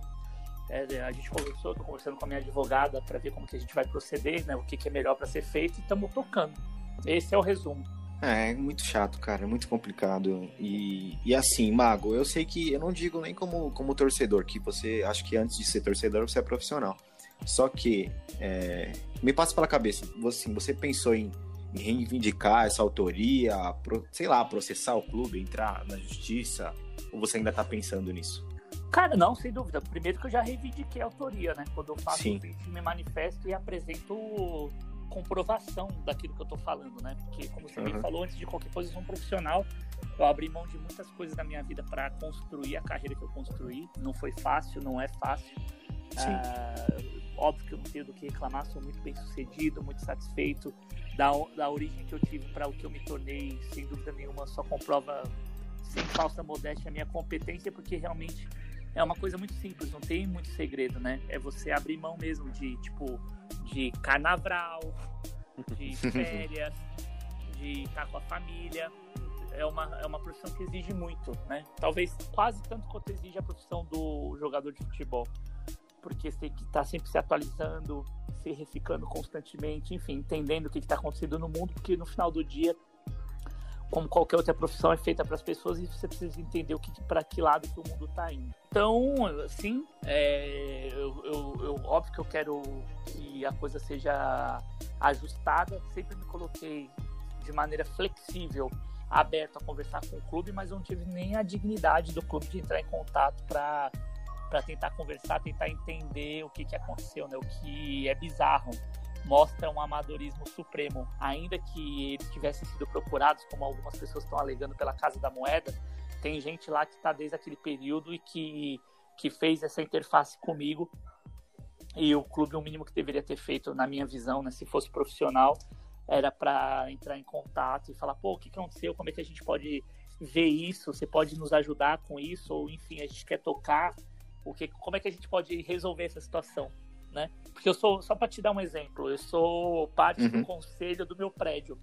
É, a gente conversou, estou conversando com a minha advogada para ver como que a gente vai proceder, né, o que, que é melhor para ser feito e estamos tocando. Esse é o resumo. É, é muito chato, cara, é muito complicado. E, e assim, Mago, eu sei que eu não digo nem como, como torcedor, que você acho que antes de ser torcedor você é profissional. Só que é, me passa pela cabeça, você, você pensou em reivindicar essa autoria, pro, sei lá, processar o clube, entrar na justiça, ou você ainda tá pensando nisso? Cara, não, sem dúvida. Primeiro que eu já reivindiquei a autoria, né? Quando eu faço Sim. vídeo, me manifesto e apresento comprovação daquilo que eu tô falando, né? Porque, como você uhum. bem falou, antes de qualquer um profissional. Eu abri mão de muitas coisas da minha vida para construir a carreira que eu construí. Não foi fácil, não é fácil. Ah, óbvio que eu não tenho do que reclamar, sou muito bem sucedido, muito satisfeito da, da origem que eu tive para o que eu me tornei, sem dúvida nenhuma, só comprova sem falsa modéstia a minha competência, porque realmente é uma coisa muito simples, não tem muito segredo, né? É você abrir mão mesmo de, tipo, de carnaval, de férias, de estar com a família. É uma, é uma profissão que exige muito, né? Talvez quase tanto quanto exige a profissão do jogador de futebol. Porque você tem que estar sempre se atualizando, se reciclando constantemente, enfim, entendendo o que está acontecendo no mundo, porque no final do dia como qualquer outra profissão, é feita para as pessoas e você precisa entender o que, para que lado que o mundo está indo. Então, sim, é, eu, eu, eu, óbvio que eu quero que a coisa seja ajustada. Sempre me coloquei de maneira flexível, aberto a conversar com o clube, mas eu não tive nem a dignidade do clube de entrar em contato para para tentar conversar, tentar entender o que, que aconteceu, né? O que é bizarro mostra um amadorismo supremo. Ainda que eles tivessem sido procurados, como algumas pessoas estão alegando pela Casa da Moeda, tem gente lá que está desde aquele período e que, que fez essa interface comigo. E o clube, o mínimo que deveria ter feito, na minha visão, né, se fosse profissional, era para entrar em contato e falar: pô, o que aconteceu? Como é que a gente pode ver isso? Você pode nos ajudar com isso? Ou enfim, a gente quer tocar. O que, como é que a gente pode resolver essa situação? né? Porque eu sou, só para te dar um exemplo, eu sou parte uhum. do conselho do meu prédio,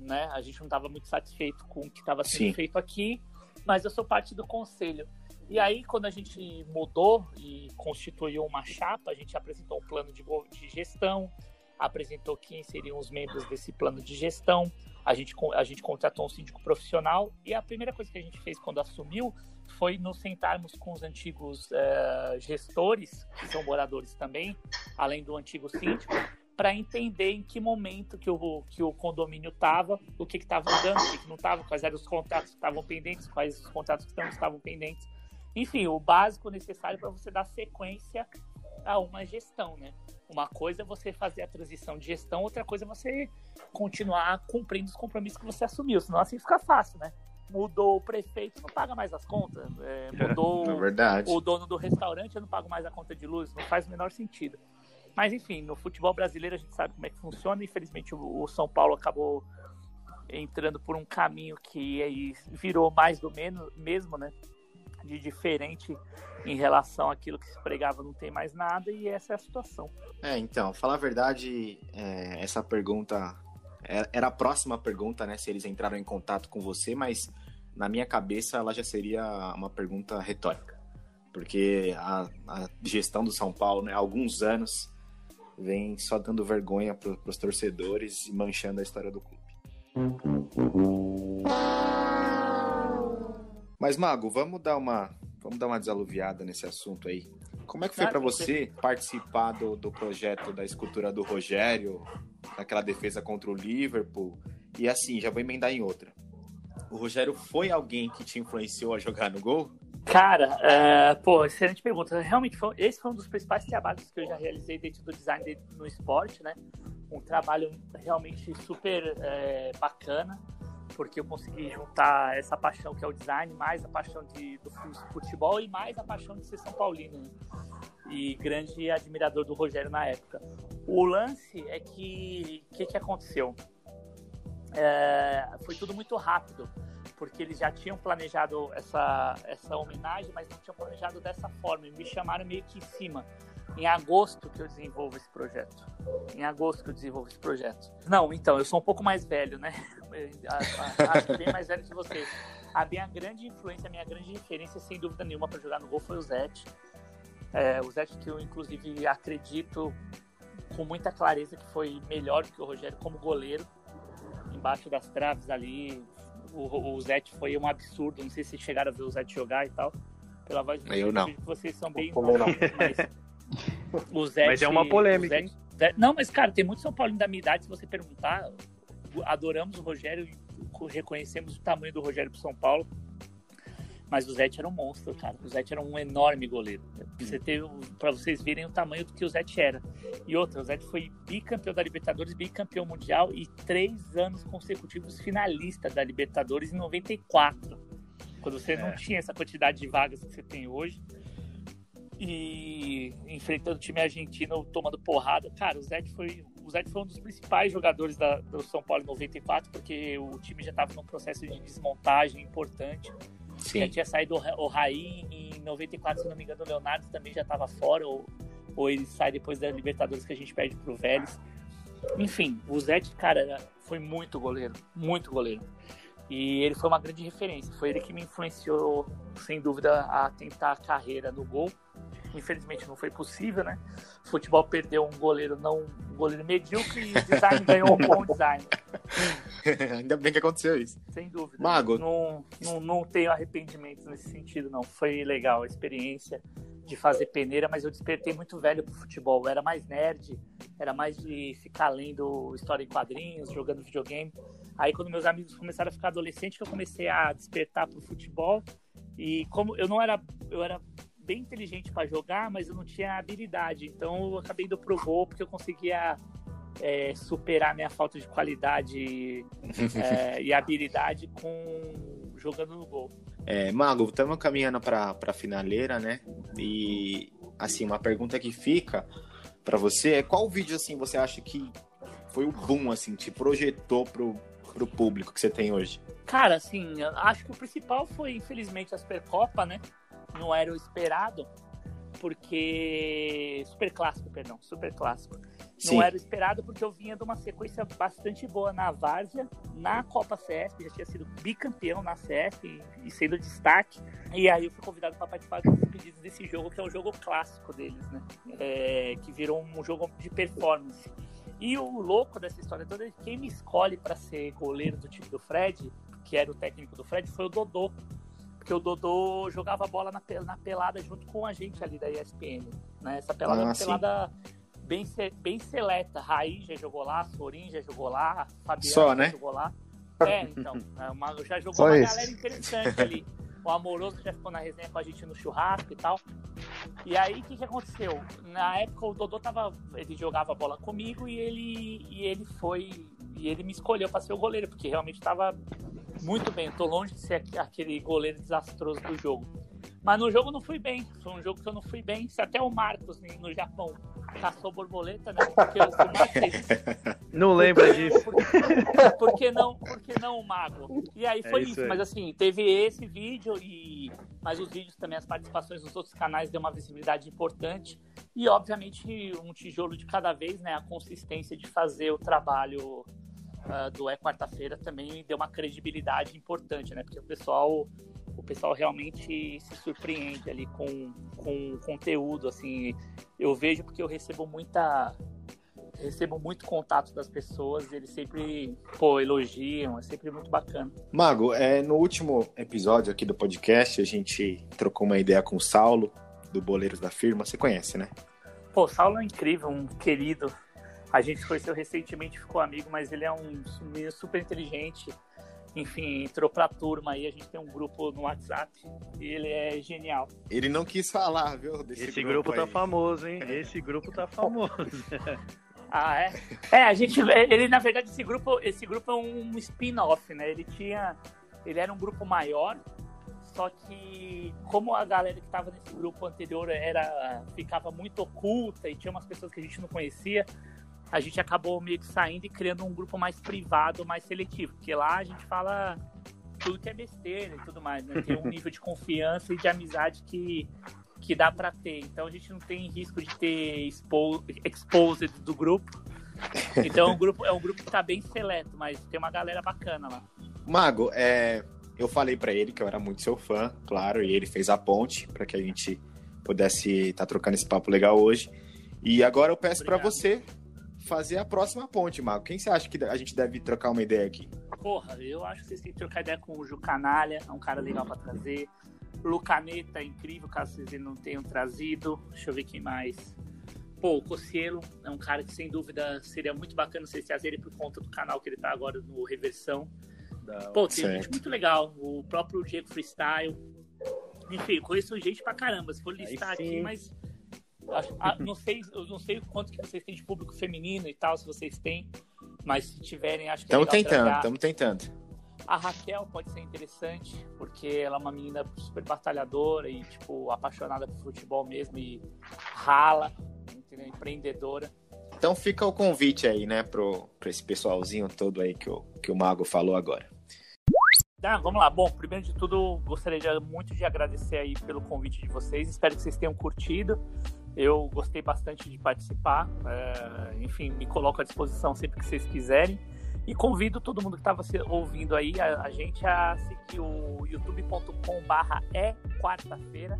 né? A gente não estava muito satisfeito com o que estava sendo Sim. feito aqui, mas eu sou parte do conselho. E aí, quando a gente mudou e constituiu uma chapa, a gente apresentou um plano de, de gestão, apresentou quem seriam os membros desse plano de gestão, a gente, a gente contratou um síndico profissional e a primeira coisa que a gente fez quando assumiu foi nos sentarmos com os antigos uh, gestores, que são moradores também, além do antigo síndico, para entender em que momento que o, que o condomínio estava, o que estava mudando, o que, que não estava, quais eram os contratos que estavam pendentes, quais os contratos que não estavam pendentes. Enfim, o básico necessário para você dar sequência a uma gestão, né? Uma coisa é você fazer a transição de gestão, outra coisa é você continuar cumprindo os compromissos que você assumiu, senão assim fica fácil, né? Mudou o prefeito, não paga mais as contas. É, mudou é o dono do restaurante, eu não pago mais a conta de luz, não faz o menor sentido. Mas enfim, no futebol brasileiro a gente sabe como é que funciona. Infelizmente o São Paulo acabou entrando por um caminho que aí virou mais do menos mesmo, né? De diferente em relação àquilo que se pregava não tem mais nada e essa é a situação. É, então, falar a verdade, é, essa pergunta é, era a próxima pergunta, né? Se eles entraram em contato com você, mas na minha cabeça ela já seria uma pergunta retórica, porque a, a gestão do São Paulo, né, há alguns anos vem só dando vergonha para os torcedores e manchando a história do clube. Mas Mago, vamos dar uma Vamos dar uma desaluviada nesse assunto aí. Como é que foi para você participar do, do projeto da escultura do Rogério, naquela defesa contra o Liverpool? E assim, já vou emendar em outra. O Rogério foi alguém que te influenciou a jogar no gol? Cara, é, pô, excelente pergunta. Realmente, foi, esse foi um dos principais trabalhos que eu já realizei dentro do design no esporte, né? Um trabalho realmente super é, bacana porque eu consegui juntar essa paixão que é o design, mais a paixão de, do futebol e mais a paixão de ser São Paulino. Né? E grande admirador do Rogério na época. O lance é que o que, que aconteceu? É, foi tudo muito rápido, porque eles já tinham planejado essa, essa homenagem, mas não tinham planejado dessa forma. E me chamaram meio que em cima em agosto que eu desenvolvo esse projeto. Em agosto que eu desenvolvo esse projeto. Não, então, eu sou um pouco mais velho, né? Acho bem mais velho que você. A minha grande influência, a minha grande referência, sem dúvida nenhuma, para jogar no gol foi o Zete. É, o Zete que eu, inclusive, acredito com muita clareza que foi melhor do que o Rogério como goleiro. Embaixo das traves ali, o, o Zete foi um absurdo. Não sei se chegaram a ver o Zete jogar e tal. Pela voz do eu não. vocês são bem novos, mas o Zete, mas é uma polêmica, Zete, Zete, Não, mas, cara, tem muito São Paulo da minha idade, se você perguntar. Adoramos o Rogério, reconhecemos o tamanho do Rogério pro São Paulo. Mas o Zete era um monstro, cara. O Zete era um enorme goleiro. Você teve, para vocês verem o tamanho do que o Zete era. E outra, o Zete foi bicampeão da Libertadores, bicampeão mundial e três anos consecutivos finalista da Libertadores em 94. Quando você é. não tinha essa quantidade de vagas que você tem hoje. E enfrentando o time argentino tomando porrada. Cara, o Zete foi, o foi um dos principais jogadores da, do São Paulo em 94, porque o time já estava num processo de desmontagem importante. Sim. Já tinha saído o, o Raí em 94, se não me engano, o Leonardo também já estava fora, ou, ou ele sai depois da Libertadores que a gente perde pro Vélez. Enfim, o Zete, cara, foi muito goleiro, muito goleiro. E ele foi uma grande referência. Foi ele que me influenciou, sem dúvida, a tentar a carreira no gol. Infelizmente não foi possível, né? O futebol perdeu um goleiro não um goleiro medíocre e o design ganhou um bom design. Ainda bem que aconteceu isso. Sem dúvida. Mago. Não, não, não tenho arrependimentos nesse sentido, não. Foi legal a experiência de fazer peneira, mas eu despertei muito velho pro futebol. Eu era mais nerd, era mais de ficar lendo história em quadrinhos, jogando videogame. Aí quando meus amigos começaram a ficar adolescentes, eu comecei a despertar pro futebol. E como eu não era, eu era bem inteligente para jogar, mas eu não tinha habilidade. Então eu acabei indo pro gol porque eu conseguia é, superar minha falta de qualidade é, e habilidade com jogando no gol. É, Mago, estamos caminhando para a finaleira, né? E assim, uma pergunta que fica para você é qual vídeo assim você acha que foi o boom assim, te projetou pro, pro público que você tem hoje? Cara, assim, acho que o principal foi, infelizmente, a Supercopa, né? Não era o esperado, porque. Super clássico, perdão, super clássico. Sim. Não era o esperado porque eu vinha de uma sequência bastante boa na Várzea, na Copa CF, já tinha sido bicampeão na CF e, e sendo destaque. E aí eu fui convidado para participar dos pedidos desse jogo, que é um jogo clássico deles, né? É, que virou um jogo de performance. E o louco dessa história toda é que quem me escolhe para ser goleiro do time do Fred, que era o técnico do Fred, foi o Dodô. Porque o Dodô jogava bola na, na pelada junto com a gente ali da ESPN. Né? Essa pelada é Ah, uma sim. pelada bem, bem seleta. Raí já jogou lá, Sorin já jogou lá, Fabiano Só, já né? jogou lá. É, então. é uma- já jogou Só uma isso. galera interessante ali. O Amoroso já ficou na resenha com a gente no churrasco e tal. E aí, o que, que aconteceu? Na época, o Dodô tava. Ele jogava bola comigo e ele, e ele foi. E ele me escolheu para ser o goleiro, porque realmente tava muito bem. Eu tô longe de ser aqu- aquele goleiro desastroso do jogo. Mas no jogo não fui bem. Foi um jogo que eu não fui bem. Se até o Marcos no Japão caçou borboleta, né? Porque eu feliz. Não lembra disso. Por, por que não, por que não o mago? E aí É foi isso isso, aí. mas assim, teve esse vídeo e mas os vídeos também, as participações nos outros canais deu uma visibilidade importante e obviamente um tijolo de cada vez, né, a consistência de fazer o trabalho ah, do É Quarta-feira também deu uma credibilidade importante, né? Porque o pessoal o pessoal realmente se surpreende ali com, com o conteúdo, assim, eu vejo porque eu recebo muita recebo muito contato das pessoas, eles sempre, pô, elogiam, é sempre muito bacana. Mago, é, no último episódio aqui do podcast, a gente trocou uma ideia com o Saulo, do Boleiros da Firma. Você conhece, né? Pô, o Saulo é incrível, um querido. A gente conheceu recentemente, ficou amigo, mas ele é um menino super inteligente. Enfim, entrou pra turma aí, a gente tem um grupo no WhatsApp e ele é genial. Ele não quis falar, viu? Desse Esse grupo tá aí. famoso, hein? Esse grupo tá famoso. Ah, é? É, a gente. Ele, na verdade, esse grupo, esse grupo é um spin-off, né? Ele tinha. Ele era um grupo maior, só que como a galera que estava nesse grupo anterior era ficava muito oculta e tinha umas pessoas que a gente não conhecia, a gente acabou meio que saindo e criando um grupo mais privado, mais seletivo, porque lá a gente fala tudo que é besteira e tudo mais, né? Tem um nível de confiança e de amizade que que dá pra ter. Então a gente não tem risco de ter expo exposed do grupo. Então o grupo é um grupo que tá bem seleto, mas tem uma galera bacana lá. Mago, é, eu falei pra ele que eu era muito seu fã, claro, e ele fez a ponte para que a gente pudesse estar trocando esse papo legal hoje. E agora eu peço Obrigado. você fazer a próxima ponte, Mago. Quem você acha que a gente deve trocar uma ideia aqui? Porra, eu acho que vocês têm que trocar ideia com o Ju Canalha, é um cara legal pra trazer. Lucaneta é incrível, caso vocês não tenham trazido. Deixa eu ver quem mais. Pô, o Cocielo é um cara que sem dúvida seria muito bacana vocês trazerem por conta do canal que ele tá agora no Reversão. Da- Pô, tem Certo. gente muito legal. O próprio Diego Freestyle. Enfim, conheço gente pra caramba. Se for listar Aí aqui, mas. Ah, não sei, eu não sei quanto que vocês têm de público feminino e tal, se vocês têm. Mas se tiverem, acho que é Estamos legal tentando, estamos tentando. A Raquel pode ser interessante, porque ela é uma menina super batalhadora e, tipo, apaixonada por futebol mesmo e rala, entendeu? empreendedora. Então fica o convite aí, né, pro, pra esse pessoalzinho todo aí que o, que o Mago falou agora. Ah, vamos lá. Bom, primeiro de tudo, gostaria de, muito de agradecer aí pelo convite de vocês. Espero que vocês tenham curtido. Eu gostei bastante de participar. É, enfim, me coloco à disposição sempre que vocês quiserem. E convido todo mundo que estava ouvindo aí a, a, gente a seguir o youtube.com/barra é quarta-feira.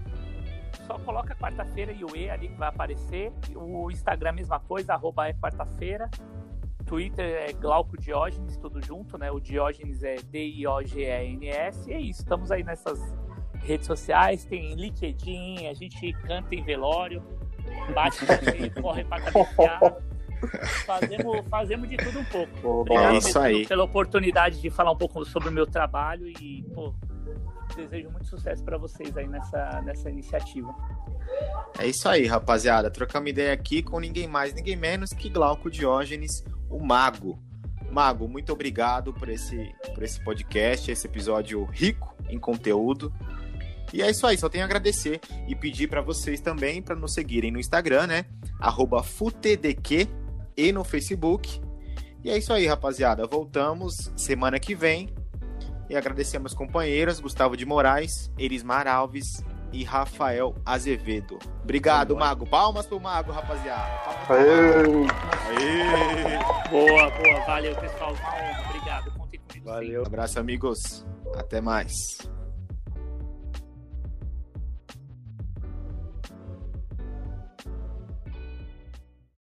Só coloca quarta-feira e o E ali que vai aparecer. O Instagram, mesma coisa, arroba é quarta-feira. Twitter é Glauco Diógenes, tudo junto, né? O Diógenes é D-I-O-G-E-N-S. E é isso, estamos aí nessas redes sociais, tem LinkedIn, a gente canta em velório, bate corre pra cabecear. Fazemos, fazemos de tudo um pouco. Obrigado é isso aí. pela oportunidade de falar um pouco sobre o meu trabalho e, pô, desejo muito sucesso para vocês aí nessa, nessa iniciativa. É isso aí, rapaziada. Trocamos ideia aqui com ninguém mais, ninguém menos que Glauco Diógenes, o Mago. Mago, muito obrigado por esse, por esse podcast, esse episódio rico em conteúdo. E é isso aí, só tenho a agradecer e pedir para vocês também para nos seguirem no Instagram, né? FUTDQ e no Facebook. E é isso aí, rapaziada. Voltamos semana que vem. E agradecemos companheiras Gustavo de Moraes, Elismar Alves e Rafael Azevedo. Obrigado, Mago. Palmas pro Mago, rapaziada. Aê. Aê. Boa, boa. Valeu, pessoal. Obrigado. Contem comigo. Valeu. Um abraço, amigos. Até mais.